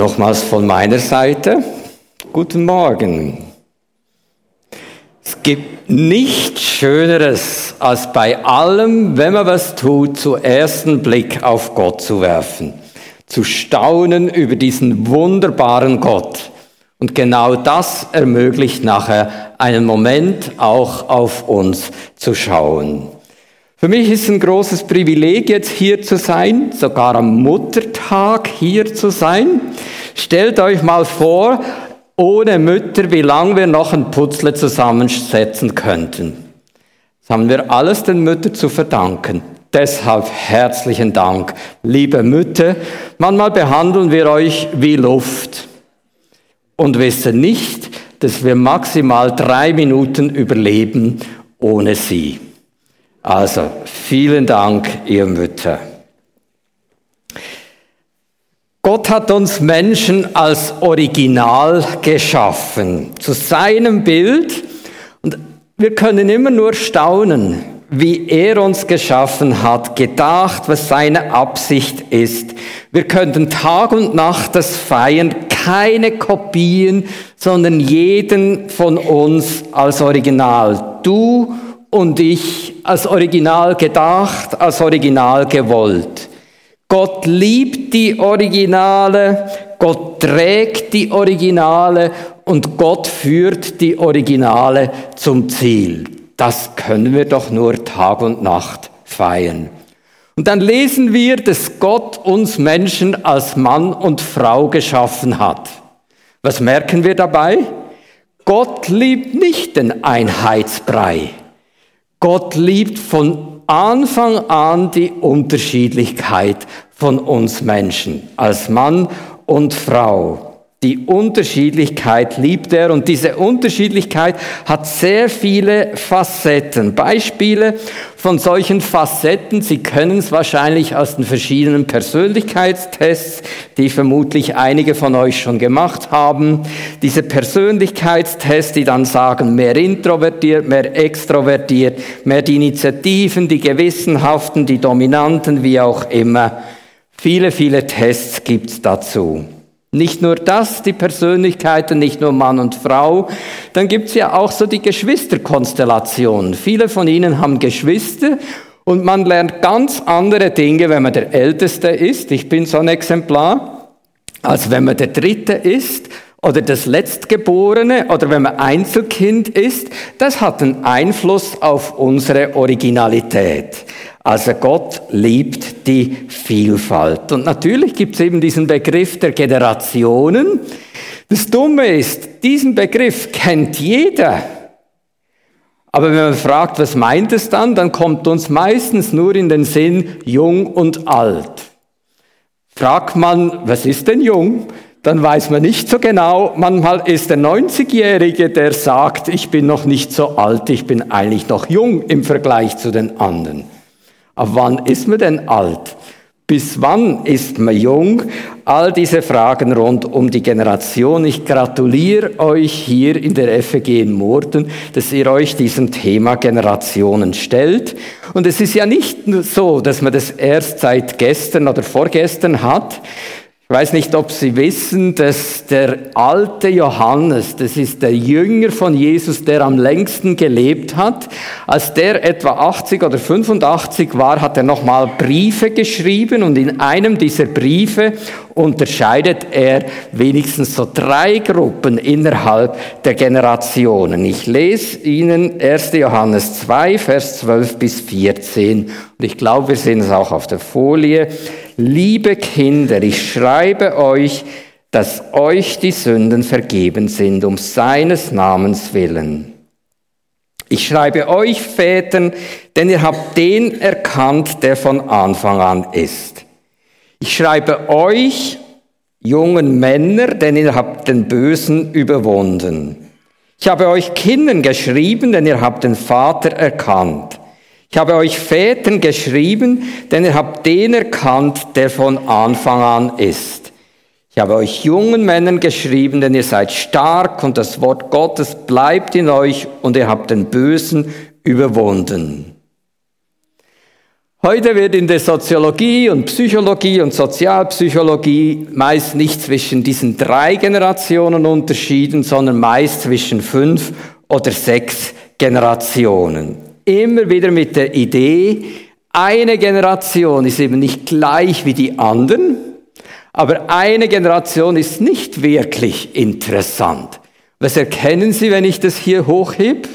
Nochmals von meiner Seite, guten Morgen. Es gibt nichts Schöneres, als bei allem, wenn man was tut, zuerst Blick auf Gott zu werfen, zu staunen über diesen wunderbaren Gott. Und genau das ermöglicht nachher einen Moment auch auf uns zu schauen. Für mich ist es ein großes Privileg, jetzt hier zu sein, sogar am Muttertag hier zu sein. Stellt euch mal vor, ohne Mütter, wie lange wir noch ein Putzle zusammensetzen könnten. Das haben wir alles den Müttern zu verdanken. Deshalb herzlichen Dank, liebe Mütter. Manchmal behandeln wir euch wie Luft und wissen nicht, dass wir maximal drei Minuten überleben ohne sie. Also, vielen Dank, ihr Mütter. Gott hat uns Menschen als Original geschaffen, zu seinem Bild. Und wir können immer nur staunen, wie er uns geschaffen hat, gedacht, was seine Absicht ist. Wir könnten Tag und Nacht das feiern, keine Kopien, sondern jeden von uns als Original. Du und ich als Original gedacht, als Original gewollt. Gott liebt die Originale, Gott trägt die Originale und Gott führt die Originale zum Ziel. Das können wir doch nur Tag und Nacht feiern. Und dann lesen wir, dass Gott uns Menschen als Mann und Frau geschaffen hat. Was merken wir dabei? Gott liebt nicht den Einheitsbrei. Gott liebt von Anfang an die Unterschiedlichkeit von uns Menschen als Mann und Frau. Die Unterschiedlichkeit liebt er und diese Unterschiedlichkeit hat sehr viele Facetten. Beispiele von solchen Facetten, Sie können es wahrscheinlich aus den verschiedenen Persönlichkeitstests, die vermutlich einige von euch schon gemacht haben. Diese Persönlichkeitstests, die dann sagen, mehr introvertiert, mehr extrovertiert, mehr die Initiativen, die gewissenhaften, die dominanten, wie auch immer. Viele, viele Tests gibt's dazu. Nicht nur das, die Persönlichkeiten, nicht nur Mann und Frau. Dann gibt's ja auch so die Geschwisterkonstellation. Viele von Ihnen haben Geschwister und man lernt ganz andere Dinge, wenn man der Älteste ist. Ich bin so ein Exemplar. Als wenn man der Dritte ist oder das Letztgeborene oder wenn man Einzelkind ist. Das hat einen Einfluss auf unsere Originalität. Also Gott liebt die Vielfalt. Und natürlich gibt es eben diesen Begriff der Generationen. Das Dumme ist, diesen Begriff kennt jeder. Aber wenn man fragt, was meint es dann, dann kommt uns meistens nur in den Sinn jung und alt. Fragt man, was ist denn jung? Dann weiß man nicht so genau. Manchmal ist der 90-Jährige, der sagt, ich bin noch nicht so alt, ich bin eigentlich noch jung im Vergleich zu den anderen. Ab wann ist man denn alt? Bis wann ist man jung? All diese Fragen rund um die Generation. Ich gratuliere euch hier in der FEG in Murten, dass ihr euch diesem Thema Generationen stellt. Und es ist ja nicht so, dass man das erst seit gestern oder vorgestern hat, ich weiß nicht, ob Sie wissen, dass der alte Johannes, das ist der Jünger von Jesus, der am längsten gelebt hat, als der etwa 80 oder 85 war, hat er nochmal Briefe geschrieben und in einem dieser Briefe unterscheidet er wenigstens so drei Gruppen innerhalb der Generationen. Ich lese Ihnen 1. Johannes 2, Vers 12 bis 14 und ich glaube, wir sehen es auch auf der Folie. Liebe Kinder, ich schreibe euch, dass euch die Sünden vergeben sind, um seines Namens willen. Ich schreibe euch Vätern, denn ihr habt den erkannt, der von Anfang an ist. Ich schreibe euch jungen Männer, denn ihr habt den Bösen überwunden. Ich habe euch Kindern geschrieben, denn ihr habt den Vater erkannt. Ich habe euch Vätern geschrieben, denn ihr habt den erkannt, der von Anfang an ist. Ich habe euch jungen Männern geschrieben, denn ihr seid stark und das Wort Gottes bleibt in euch und ihr habt den Bösen überwunden. Heute wird in der Soziologie und Psychologie und Sozialpsychologie meist nicht zwischen diesen drei Generationen unterschieden, sondern meist zwischen fünf oder sechs Generationen. Immer wieder mit der Idee, eine Generation ist eben nicht gleich wie die anderen, aber eine Generation ist nicht wirklich interessant. Was erkennen Sie, wenn ich das hier hochhebe?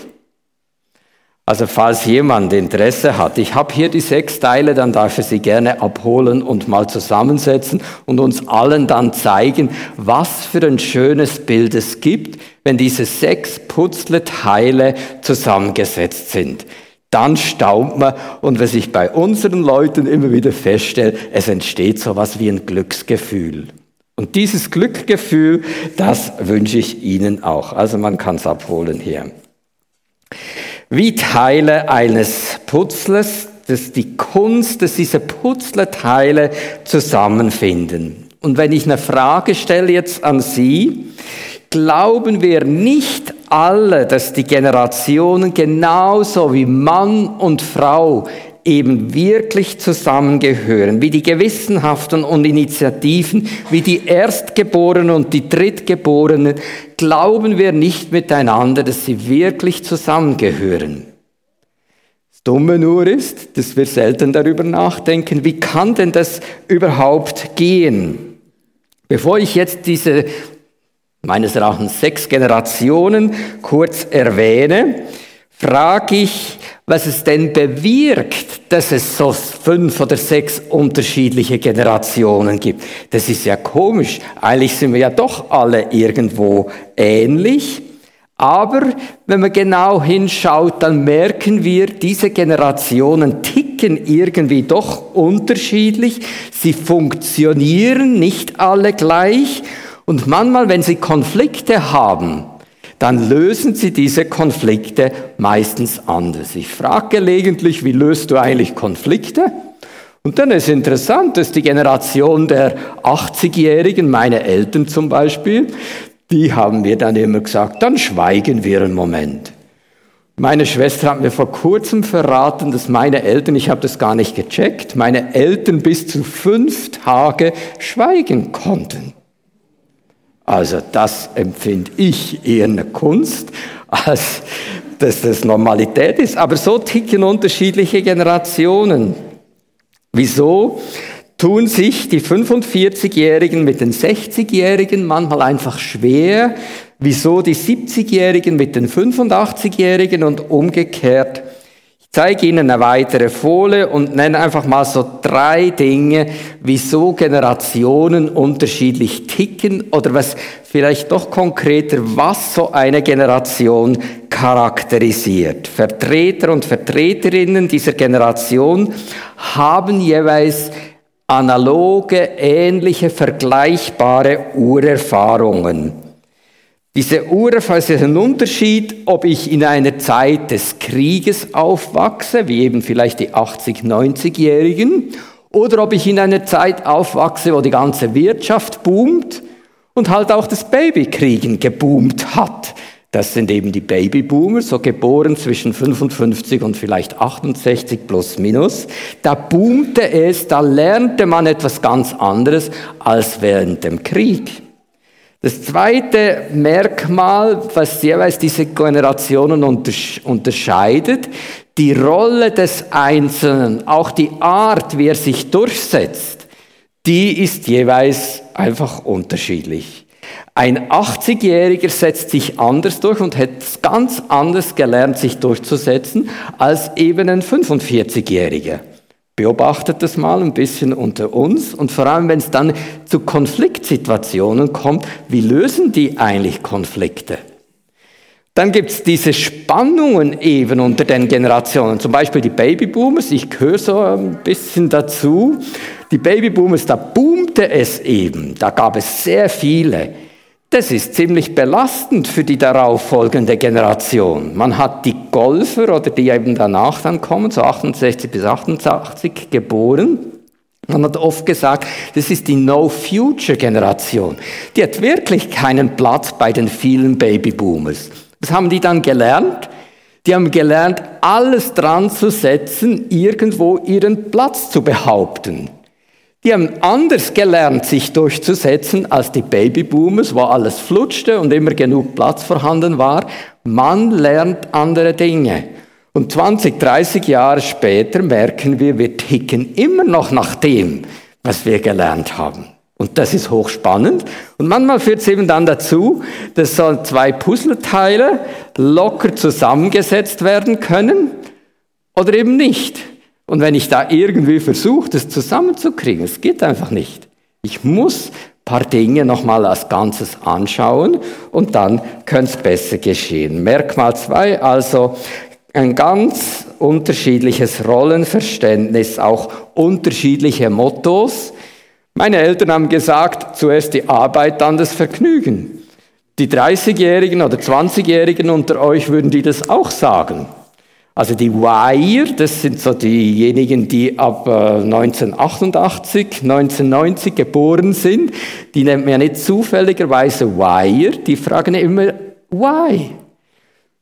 Also falls jemand Interesse hat, ich habe hier die sechs Teile, dann darf er sie gerne abholen und mal zusammensetzen und uns allen dann zeigen, was für ein schönes Bild es gibt, wenn diese sechs Putzleteile zusammengesetzt sind. Dann staunt man und was ich bei unseren Leuten immer wieder feststelle, es entsteht so was wie ein Glücksgefühl. Und dieses Glücksgefühl, das wünsche ich Ihnen auch. Also man kann es abholen hier wie Teile eines Putzles, dass die Kunst, dass diese Putzleteile zusammenfinden. Und wenn ich eine Frage stelle jetzt an Sie, glauben wir nicht alle, dass die Generationen genauso wie Mann und Frau eben wirklich zusammengehören, wie die Gewissenhaften und Initiativen, wie die Erstgeborenen und die Drittgeborenen, glauben wir nicht miteinander, dass sie wirklich zusammengehören. Das Dumme nur ist, dass wir selten darüber nachdenken, wie kann denn das überhaupt gehen? Bevor ich jetzt diese meines Erachtens sechs Generationen kurz erwähne, frage ich, was es denn bewirkt, dass es so fünf oder sechs unterschiedliche Generationen gibt. Das ist ja komisch. Eigentlich sind wir ja doch alle irgendwo ähnlich. Aber wenn man genau hinschaut, dann merken wir, diese Generationen ticken irgendwie doch unterschiedlich. Sie funktionieren nicht alle gleich. Und manchmal, wenn sie Konflikte haben, dann lösen sie diese Konflikte meistens anders. Ich frage gelegentlich, wie löst du eigentlich Konflikte? Und dann ist interessant, dass die Generation der 80-Jährigen, meine Eltern zum Beispiel, die haben mir dann immer gesagt, dann schweigen wir einen Moment. Meine Schwester hat mir vor kurzem verraten, dass meine Eltern, ich habe das gar nicht gecheckt, meine Eltern bis zu fünf Tage schweigen konnten. Also das empfinde ich eher eine Kunst, als dass das Normalität ist. Aber so ticken unterschiedliche Generationen. Wieso tun sich die 45-Jährigen mit den 60-Jährigen manchmal einfach schwer? Wieso die 70-Jährigen mit den 85-Jährigen und umgekehrt? Zeige Ihnen eine weitere Folie und nenne einfach mal so drei Dinge, wieso Generationen unterschiedlich ticken oder was vielleicht doch konkreter, was so eine Generation charakterisiert. Vertreter und Vertreterinnen dieser Generation haben jeweils analoge, ähnliche, vergleichbare Urerfahrungen. Diese Urerfahrung ist ein Unterschied, ob ich in einer Zeit des Krieges aufwachse, wie eben vielleicht die 80-, 90-Jährigen, oder ob ich in einer Zeit aufwachse, wo die ganze Wirtschaft boomt und halt auch das Babykriegen geboomt hat. Das sind eben die Babyboomer, so geboren zwischen 55 und vielleicht 68 plus minus. Da boomte es, da lernte man etwas ganz anderes als während dem Krieg. Das zweite Merkmal, was jeweils diese Generationen unterscheidet, die Rolle des Einzelnen, auch die Art, wie er sich durchsetzt, die ist jeweils einfach unterschiedlich. Ein 80-Jähriger setzt sich anders durch und hat ganz anders gelernt, sich durchzusetzen, als eben ein 45-Jähriger. Beobachtet das mal ein bisschen unter uns und vor allem, wenn es dann zu Konfliktsituationen kommt, wie lösen die eigentlich Konflikte? Dann gibt es diese Spannungen eben unter den Generationen, zum Beispiel die Babyboomers, ich gehöre so ein bisschen dazu. Die Babyboomers, da boomte es eben, da gab es sehr viele. Das ist ziemlich belastend für die darauffolgende Generation. Man hat die Golfer oder die eben danach dann kommen, so 68 bis 88 geboren. Man hat oft gesagt, das ist die No-Future-Generation. Die hat wirklich keinen Platz bei den vielen Babyboomers. Was haben die dann gelernt? Die haben gelernt, alles dran zu setzen, irgendwo ihren Platz zu behaupten. Die haben anders gelernt, sich durchzusetzen als die Babyboomers, wo alles flutschte und immer genug Platz vorhanden war. Man lernt andere Dinge. Und 20, 30 Jahre später merken wir, wir ticken immer noch nach dem, was wir gelernt haben. Und das ist hochspannend. Und manchmal führt es eben dann dazu, dass so zwei Puzzleteile locker zusammengesetzt werden können oder eben nicht. Und wenn ich da irgendwie versuche, das zusammenzukriegen, es geht einfach nicht. Ich muss ein paar Dinge nochmal als Ganzes anschauen und dann könnte es besser geschehen. Merkmal zwei, also ein ganz unterschiedliches Rollenverständnis, auch unterschiedliche Mottos. Meine Eltern haben gesagt, zuerst die Arbeit, dann das Vergnügen. Die 30-Jährigen oder 20-Jährigen unter euch würden die das auch sagen. Also die Wire, das sind so diejenigen, die ab 1988, äh, 1990 geboren sind, die nennt man ja nicht zufälligerweise Wire, die fragen immer, why?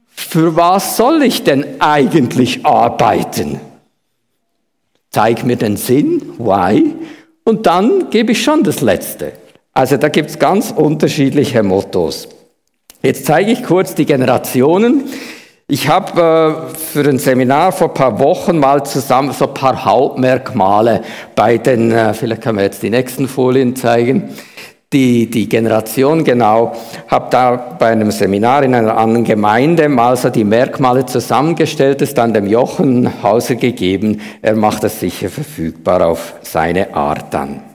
Für was soll ich denn eigentlich arbeiten? Zeig mir den Sinn, why? Und dann gebe ich schon das Letzte. Also da gibt es ganz unterschiedliche Mottos. Jetzt zeige ich kurz die Generationen. Ich habe äh, für ein Seminar vor ein paar Wochen mal zusammen so ein paar Hauptmerkmale bei den, äh, vielleicht kann man jetzt die nächsten Folien zeigen, die, die Generation genau, habe da bei einem Seminar in einer anderen Gemeinde mal so die Merkmale zusammengestellt, es dann dem Jochen Hauser gegeben. Er macht das sicher verfügbar auf seine Art dann.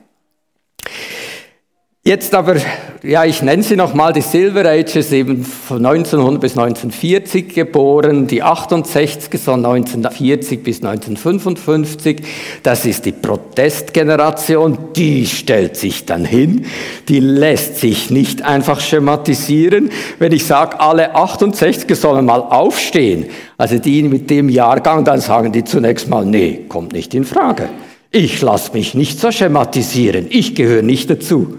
Jetzt aber, ja, ich nenne sie nochmal, die Silver Ages, eben von 1900 bis 1940 geboren, die 68 von 1940 bis 1955, das ist die Protestgeneration, die stellt sich dann hin, die lässt sich nicht einfach schematisieren. Wenn ich sage, alle 68 sollen mal aufstehen, also die mit dem Jahrgang, dann sagen die zunächst mal, nee, kommt nicht in Frage. Ich lasse mich nicht so schematisieren, ich gehöre nicht dazu.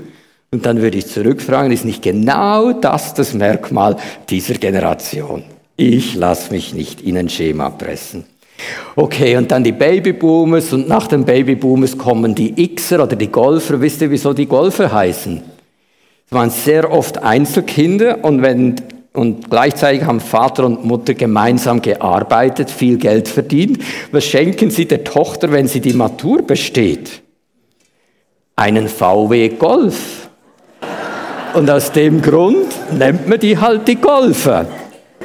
Und dann würde ich zurückfragen, ist nicht genau das das Merkmal dieser Generation? Ich lasse mich nicht in ein Schema pressen. Okay, und dann die Babyboomers und nach den Babyboomers kommen die Xer oder die Golfer. Wisst ihr, wieso die Golfer heißen? Es waren sehr oft Einzelkinder und, wenn, und gleichzeitig haben Vater und Mutter gemeinsam gearbeitet, viel Geld verdient. Was schenken sie der Tochter, wenn sie die Matur besteht? Einen VW Golf. Und aus dem Grund nennt man die halt die Golfer.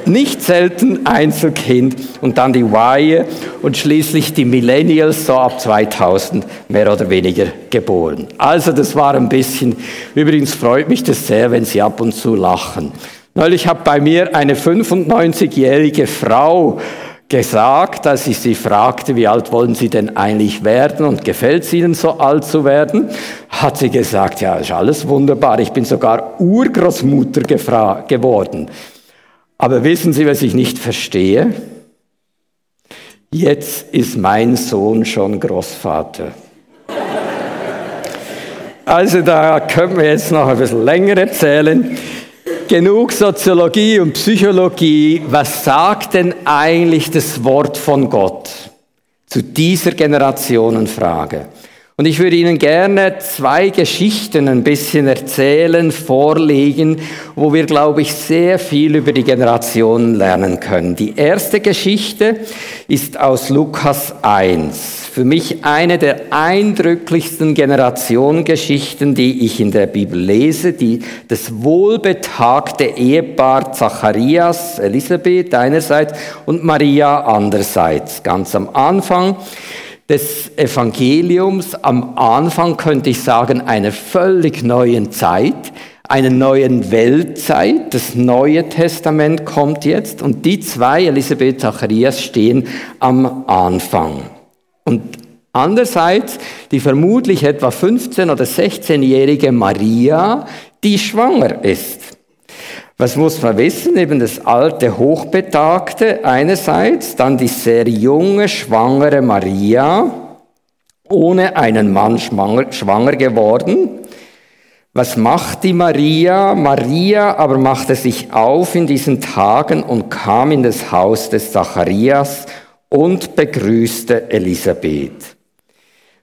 Nicht selten Einzelkind und dann die Wire und schließlich die Millennials so ab 2000 mehr oder weniger geboren. Also das war ein bisschen, übrigens freut mich das sehr, wenn Sie ab und zu lachen. Neulich hat bei mir eine 95-jährige Frau gesagt, als ich sie fragte, wie alt wollen Sie denn eigentlich werden und gefällt es Ihnen so alt zu werden, hat sie gesagt, ja, ist alles wunderbar, ich bin sogar Urgroßmutter geworden. Aber wissen Sie, was ich nicht verstehe? Jetzt ist mein Sohn schon Großvater. Also da können wir jetzt noch ein bisschen länger erzählen. Genug Soziologie und Psychologie. Was sagt denn eigentlich das Wort von Gott zu dieser Generationenfrage? Und ich würde Ihnen gerne zwei Geschichten ein bisschen erzählen, vorlegen, wo wir, glaube ich, sehr viel über die Generationen lernen können. Die erste Geschichte ist aus Lukas 1 für mich eine der eindrücklichsten Generationengeschichten, die ich in der Bibel lese, die das wohlbetagte Ehepaar Zacharias, Elisabeth einerseits und Maria andererseits. Ganz am Anfang des Evangeliums, am Anfang könnte ich sagen, einer völlig neuen Zeit, einer neuen Weltzeit. Das Neue Testament kommt jetzt und die zwei, Elisabeth Zacharias, stehen am Anfang. Und andererseits die vermutlich etwa 15- oder 16-jährige Maria, die schwanger ist. Was muss man wissen? Eben das alte Hochbetagte einerseits, dann die sehr junge, schwangere Maria, ohne einen Mann schwanger, geworden. Was macht die Maria? Maria aber machte sich auf in diesen Tagen und kam in das Haus des Zacharias und begrüßte Elisabeth.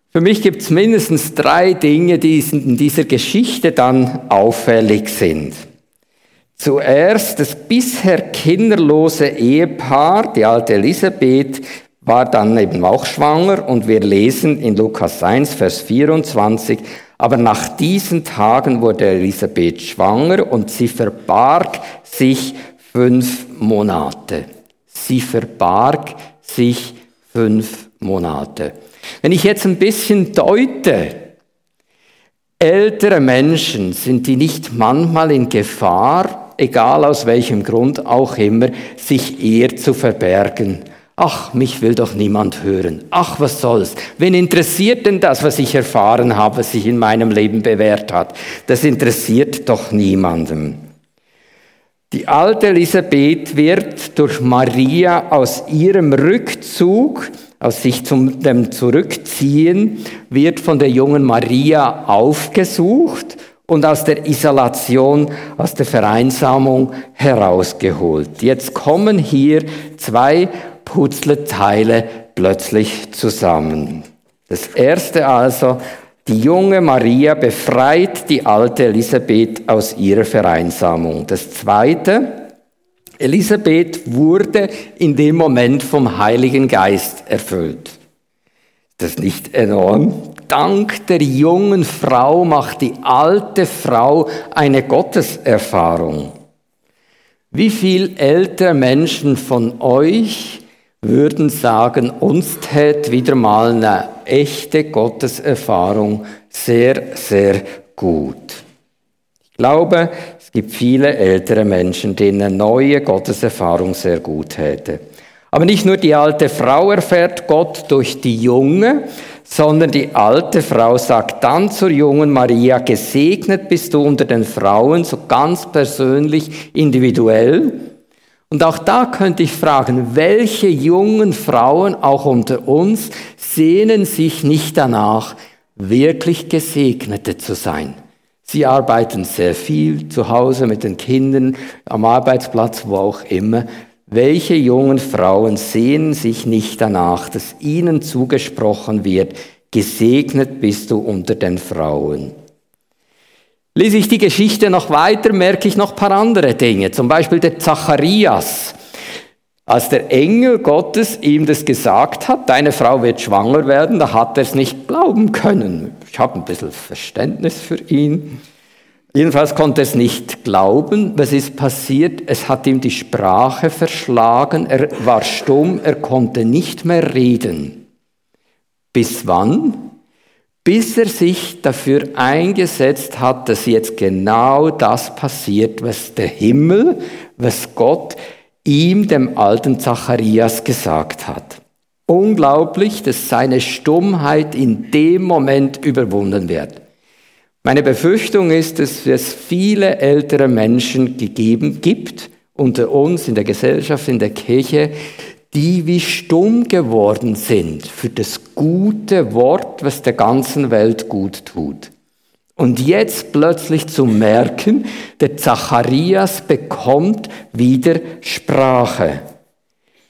Für mich gibt es mindestens drei Dinge, die in dieser Geschichte dann auffällig sind. Zuerst das bisher kinderlose Ehepaar, die alte Elisabeth, war dann eben auch schwanger und wir lesen in Lukas 1, Vers 24, aber nach diesen Tagen wurde Elisabeth schwanger und sie verbarg sich fünf Monate. Sie verbarg sich fünf Monate. Wenn ich jetzt ein bisschen deute, ältere Menschen, sind die nicht manchmal in Gefahr, egal aus welchem Grund auch immer, sich eher zu verbergen? Ach, mich will doch niemand hören. Ach, was soll's? Wen interessiert denn das, was ich erfahren habe, was sich in meinem Leben bewährt hat? Das interessiert doch niemandem. Die alte Elisabeth wird durch Maria aus ihrem Rückzug, aus sich zum dem Zurückziehen, wird von der jungen Maria aufgesucht und aus der Isolation, aus der Vereinsamung herausgeholt. Jetzt kommen hier zwei Puzzleteile plötzlich zusammen. Das erste also, die junge Maria befreit die alte Elisabeth aus ihrer Vereinsamung. Das zweite, Elisabeth wurde in dem Moment vom Heiligen Geist erfüllt. Ist das nicht enorm? Dank der jungen Frau macht die alte Frau eine Gotteserfahrung. Wie viel ältere Menschen von euch würden sagen, uns tät wieder mal eine echte Gotteserfahrung sehr, sehr gut. Ich glaube, es gibt viele ältere Menschen, denen eine neue Gotteserfahrung sehr gut täte. Aber nicht nur die alte Frau erfährt Gott durch die junge, sondern die alte Frau sagt dann zur jungen Maria, gesegnet bist du unter den Frauen, so ganz persönlich, individuell. Und auch da könnte ich fragen, welche jungen Frauen, auch unter uns, sehnen sich nicht danach, wirklich Gesegnete zu sein. Sie arbeiten sehr viel zu Hause mit den Kindern, am Arbeitsplatz, wo auch immer. Welche jungen Frauen sehnen sich nicht danach, dass ihnen zugesprochen wird, gesegnet bist du unter den Frauen? Lese ich die Geschichte noch weiter, merke ich noch ein paar andere Dinge. Zum Beispiel der Zacharias. Als der Engel Gottes ihm das gesagt hat, deine Frau wird schwanger werden, da hat er es nicht glauben können. Ich habe ein bisschen Verständnis für ihn. Jedenfalls konnte es nicht glauben. Was ist passiert? Es hat ihm die Sprache verschlagen. Er war stumm, er konnte nicht mehr reden. Bis wann? bis er sich dafür eingesetzt hat, dass jetzt genau das passiert, was der Himmel, was Gott ihm, dem alten Zacharias, gesagt hat. Unglaublich, dass seine Stummheit in dem Moment überwunden wird. Meine Befürchtung ist, dass es viele ältere Menschen gegeben gibt, unter uns in der Gesellschaft, in der Kirche, die wie stumm geworden sind für das gute Wort, was der ganzen Welt gut tut. Und jetzt plötzlich zu merken, der Zacharias bekommt wieder Sprache.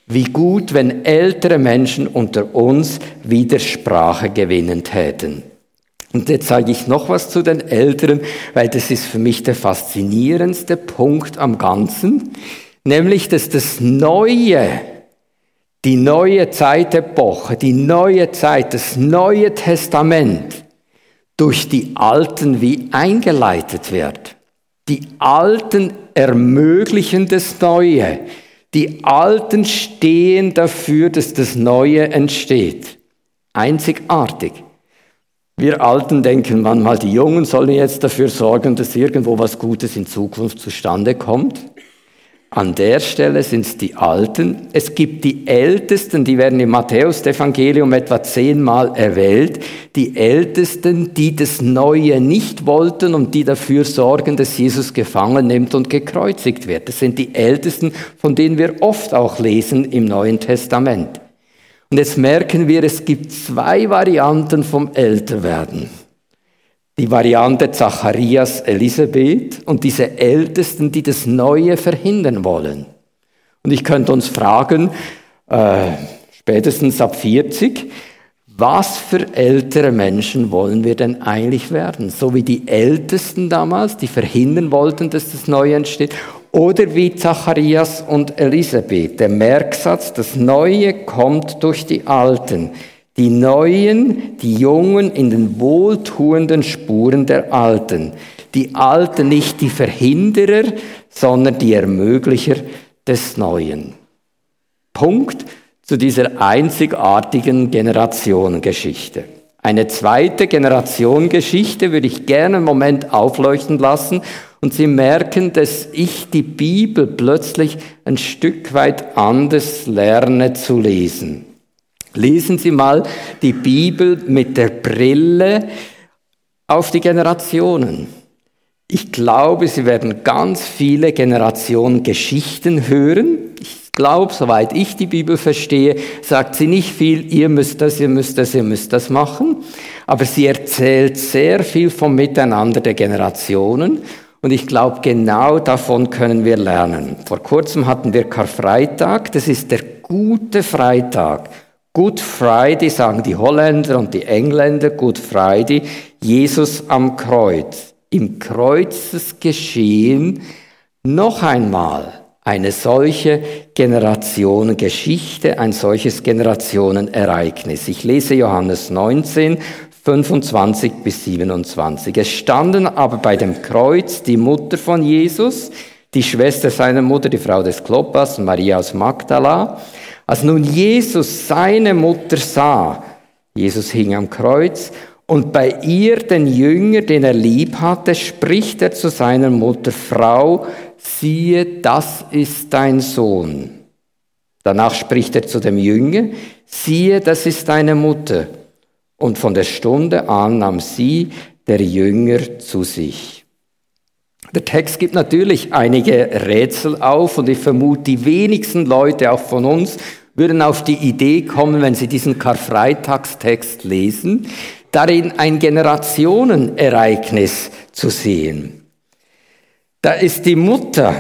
Wie gut, wenn ältere Menschen unter uns wieder Sprache gewinnen täten. Und jetzt sage ich noch was zu den Älteren, weil das ist für mich der faszinierendste Punkt am Ganzen, nämlich dass das Neue, die neue Zeitepoche, die neue Zeit, das neue Testament durch die Alten wie eingeleitet wird. Die Alten ermöglichen das Neue. Die Alten stehen dafür, dass das Neue entsteht. Einzigartig. Wir Alten denken manchmal, die Jungen sollen jetzt dafür sorgen, dass irgendwo was Gutes in Zukunft zustande kommt. An der Stelle sind es die Alten. Es gibt die Ältesten, die werden im Matthäus-Evangelium etwa zehnmal erwählt. Die Ältesten, die das Neue nicht wollten und die dafür sorgen, dass Jesus gefangen nimmt und gekreuzigt wird. Das sind die Ältesten, von denen wir oft auch lesen im Neuen Testament. Und jetzt merken wir, es gibt zwei Varianten vom Älterwerden. die Variante Zacharias Elisabeth und diese Ältesten, die das Neue verhindern wollen. Und ich könnte uns fragen, äh, spätestens ab 40, was für ältere Menschen wollen wir denn eigentlich werden? So wie die Ältesten damals, die verhindern wollten, dass das Neue entsteht. Oder wie Zacharias und Elisabeth, der Merksatz, das Neue kommt durch die Alten. Die Neuen, die Jungen in den wohltuenden Spuren der Alten. Die Alten nicht die Verhinderer, sondern die Ermöglicher des Neuen. Punkt zu dieser einzigartigen Generationengeschichte. Eine zweite Generationengeschichte würde ich gerne einen Moment aufleuchten lassen und Sie merken, dass ich die Bibel plötzlich ein Stück weit anders lerne zu lesen. Lesen Sie mal die Bibel mit der Brille auf die Generationen. Ich glaube, Sie werden ganz viele Generationen Geschichten hören. Ich glaube, soweit ich die Bibel verstehe, sagt sie nicht viel, ihr müsst das, ihr müsst das, ihr müsst das machen. Aber sie erzählt sehr viel vom Miteinander der Generationen. Und ich glaube, genau davon können wir lernen. Vor kurzem hatten wir Karfreitag. Das ist der gute Freitag. Good Friday sagen die Holländer und die Engländer, Good Friday, Jesus am Kreuz. Im Kreuzesgeschehen noch einmal eine solche Generationengeschichte, ein solches Generationenereignis. Ich lese Johannes 19, 25 bis 27. Es standen aber bei dem Kreuz die Mutter von Jesus, die Schwester seiner Mutter, die Frau des Kloppas, Maria aus Magdala, als nun Jesus seine Mutter sah, Jesus hing am Kreuz, und bei ihr den Jünger, den er lieb hatte, spricht er zu seiner Mutter, Frau, siehe, das ist dein Sohn. Danach spricht er zu dem Jünger, siehe, das ist deine Mutter. Und von der Stunde an nahm sie, der Jünger, zu sich. Der Text gibt natürlich einige Rätsel auf und ich vermute, die wenigsten Leute, auch von uns, würden auf die Idee kommen, wenn sie diesen Karfreitagstext lesen, darin ein Generationenereignis zu sehen. Da ist die Mutter,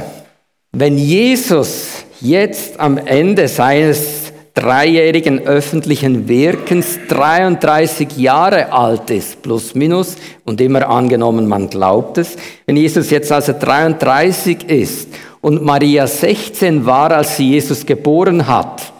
wenn Jesus jetzt am Ende seines dreijährigen öffentlichen Wirkens 33 Jahre alt ist, plus minus, und immer angenommen, man glaubt es. Wenn Jesus jetzt also 33 ist und Maria 16 war, als sie Jesus geboren hat,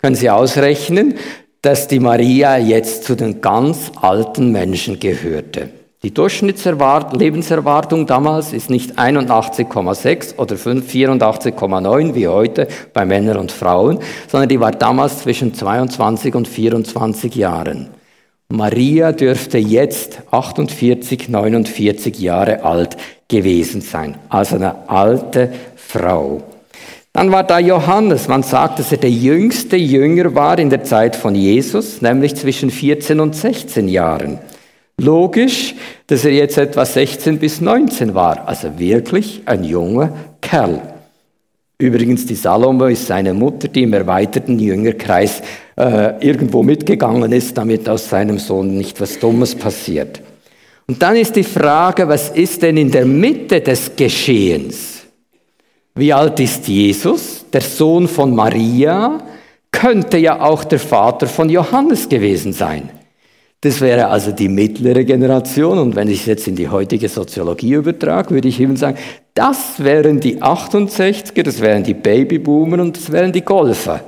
können Sie ausrechnen, dass die Maria jetzt zu den ganz alten Menschen gehörte. Die Durchschnittslebensserwartung damals ist nicht 81,6 oder 84,9 wie heute bei Männern und Frauen, sondern die war damals zwischen 22 und 24 Jahren. Maria dürfte jetzt 48, 49 Jahre alt gewesen sein, also eine alte Frau. Dann war da Johannes. Man sagt, dass er der jüngste Jünger war in der Zeit von Jesus, nämlich zwischen 14 und 16 Jahren. Logisch, dass er jetzt etwa 16 bis 19 war, also wirklich ein junger Kerl. Übrigens, die Salomo ist seine Mutter, die im erweiterten Jüngerkreis äh, irgendwo mitgegangen ist, damit aus seinem Sohn nicht was Dummes passiert. Und dann ist die Frage, was ist denn in der Mitte des Geschehens? Wie alt ist Jesus? Der Sohn von Maria könnte ja auch der Vater von Johannes gewesen sein. Das wäre also die mittlere Generation. Und wenn ich es jetzt in die heutige Soziologie übertrage, würde ich eben sagen, das wären die 68er, das wären die Babyboomer und das wären die Golfer.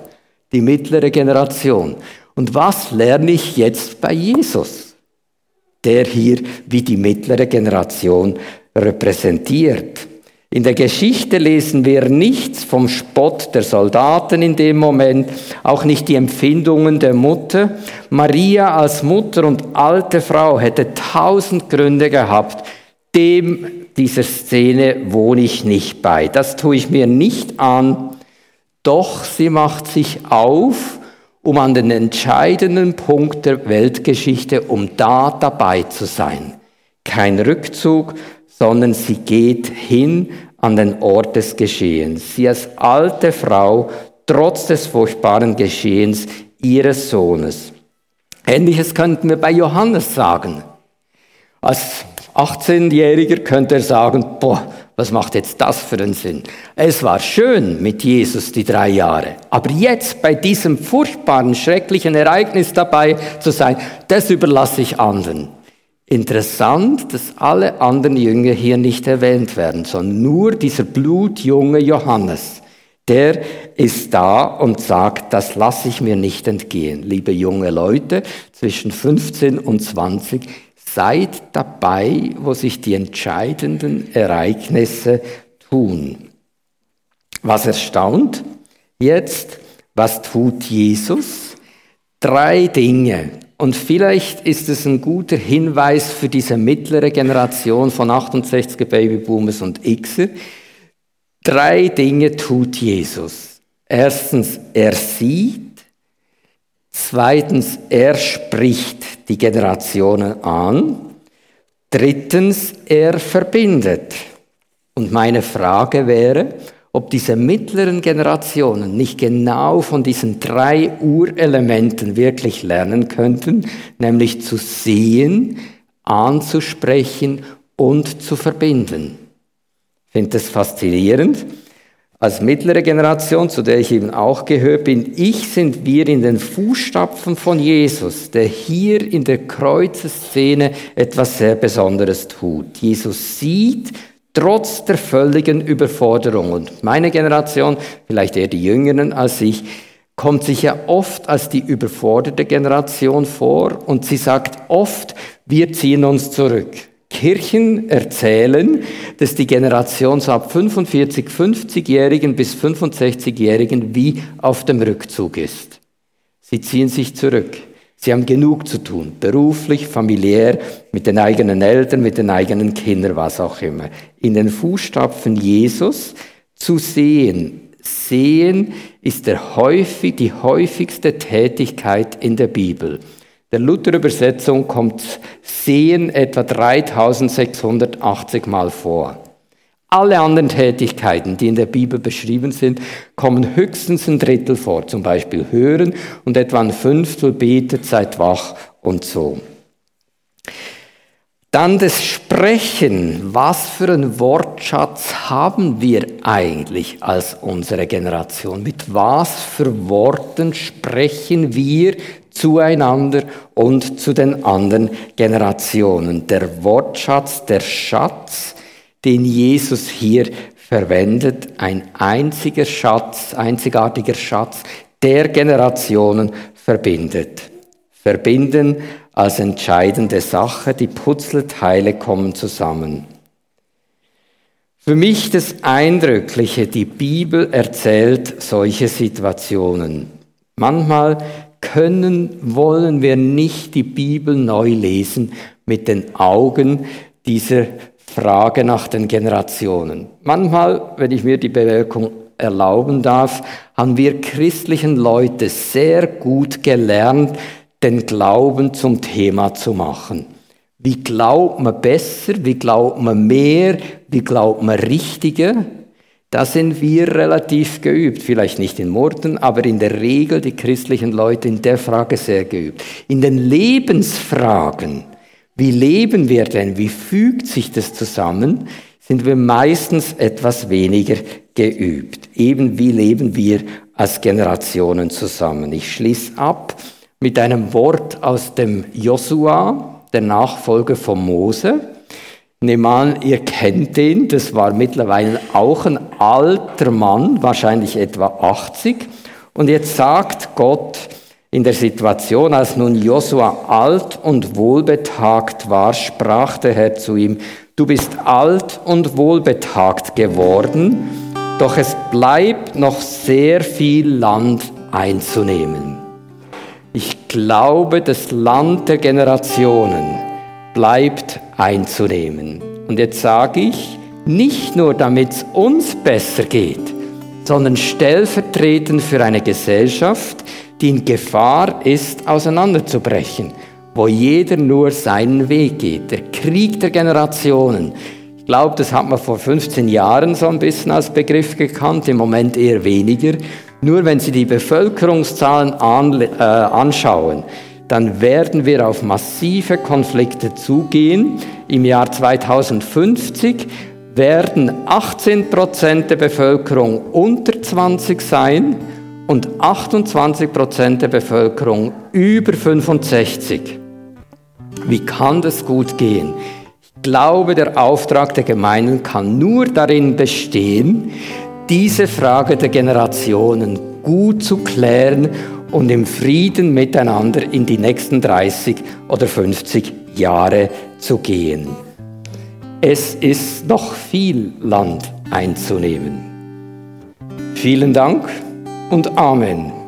Die mittlere Generation. Und was lerne ich jetzt bei Jesus? Der hier wie die mittlere Generation repräsentiert. In der Geschichte lesen wir nichts vom Spott der Soldaten in dem Moment, auch nicht die Empfindungen der Mutter. Maria als Mutter und alte Frau hätte tausend Gründe gehabt, dem dieser Szene wohne ich nicht bei. Das tue ich mir nicht an. Doch sie macht sich auf, um an den entscheidenden Punkt der Weltgeschichte, um da dabei zu sein. Kein Rückzug, sondern sie geht hin an den Ort des Geschehens. Sie als alte Frau, trotz des furchtbaren Geschehens ihres Sohnes. Ähnliches könnten wir bei Johannes sagen. Als 18-Jähriger könnte er sagen, boah, was macht jetzt das für einen Sinn? Es war schön mit Jesus die drei Jahre, aber jetzt bei diesem furchtbaren, schrecklichen Ereignis dabei zu sein, das überlasse ich anderen. Interessant, dass alle anderen Jünger hier nicht erwähnt werden, sondern nur dieser blutjunge Johannes. Der ist da und sagt, das lasse ich mir nicht entgehen. Liebe junge Leute zwischen 15 und 20, seid dabei, wo sich die entscheidenden Ereignisse tun. Was erstaunt jetzt, was tut Jesus? Drei Dinge. Und vielleicht ist es ein guter Hinweis für diese mittlere Generation von 68 Babyboomers und Xer. Drei Dinge tut Jesus. Erstens, er sieht. Zweitens, er spricht die Generationen an. Drittens, er verbindet. Und meine Frage wäre, ob diese mittleren Generationen nicht genau von diesen drei Urelementen wirklich lernen könnten, nämlich zu sehen, anzusprechen und zu verbinden. Ich finde das faszinierend. Als mittlere Generation, zu der ich eben auch gehört bin, ich sind wir in den Fußstapfen von Jesus, der hier in der Kreuzeszene etwas sehr Besonderes tut. Jesus sieht, trotz der völligen Überforderung. Und meine Generation, vielleicht eher die Jüngeren als ich, kommt sich ja oft als die überforderte Generation vor und sie sagt oft, wir ziehen uns zurück. Kirchen erzählen, dass die Generation so ab 45, 50-Jährigen bis 65-Jährigen wie auf dem Rückzug ist. Sie ziehen sich zurück. Sie haben genug zu tun, beruflich, familiär, mit den eigenen Eltern, mit den eigenen Kindern, was auch immer. In den Fußstapfen Jesus zu sehen. Sehen ist der häufig, die häufigste Tätigkeit in der Bibel. Der Luther-Übersetzung kommt Sehen etwa 3680 Mal vor. Alle anderen Tätigkeiten, die in der Bibel beschrieben sind, kommen höchstens ein Drittel vor, zum Beispiel hören und etwa ein Fünftel betet, seid wach und so. Dann das Sprechen. Was für einen Wortschatz haben wir eigentlich als unsere Generation? Mit was für Worten sprechen wir zueinander und zu den anderen Generationen? Der Wortschatz, der Schatz, den Jesus hier verwendet, ein einziger Schatz, einzigartiger Schatz, der Generationen verbindet. Verbinden als entscheidende Sache, die Puzzleteile kommen zusammen. Für mich das Eindrückliche, die Bibel erzählt solche Situationen. Manchmal können, wollen wir nicht die Bibel neu lesen mit den Augen dieser Frage nach den Generationen. Manchmal, wenn ich mir die Bemerkung erlauben darf, haben wir christlichen Leute sehr gut gelernt, den Glauben zum Thema zu machen. Wie glaubt man besser? Wie glaubt man mehr? Wie glaubt man richtiger? Da sind wir relativ geübt, vielleicht nicht in Morden, aber in der Regel die christlichen Leute in der Frage sehr geübt. In den Lebensfragen wie leben wir denn? Wie fügt sich das zusammen? Sind wir meistens etwas weniger geübt. Eben wie leben wir als Generationen zusammen? Ich schließe ab mit einem Wort aus dem Josua, der Nachfolger von Mose. Nehmt an, ihr kennt den, das war mittlerweile auch ein alter Mann, wahrscheinlich etwa 80. Und jetzt sagt Gott, in der Situation, als nun Josua alt und wohlbetagt war, sprach der Herr zu ihm, du bist alt und wohlbetagt geworden, doch es bleibt noch sehr viel Land einzunehmen. Ich glaube, das Land der Generationen bleibt einzunehmen. Und jetzt sage ich, nicht nur damit es uns besser geht, sondern stellvertretend für eine Gesellschaft, die in Gefahr ist, auseinanderzubrechen, wo jeder nur seinen Weg geht. Der Krieg der Generationen. Ich glaube, das hat man vor 15 Jahren so ein bisschen als Begriff gekannt, im Moment eher weniger. Nur wenn Sie die Bevölkerungszahlen an, äh, anschauen, dann werden wir auf massive Konflikte zugehen. im Jahr 2050 werden 18 Prozent der Bevölkerung unter 20 sein und 28 Prozent der Bevölkerung über 65. Wie kann das gut gehen? Ich glaube, der Auftrag der Gemeinden kann nur darin bestehen, diese Frage der Generationen gut zu klären und im Frieden miteinander in die nächsten 30 oder 50 Jahre zu gehen. Es ist noch viel Land einzunehmen. Vielen Dank und Amen.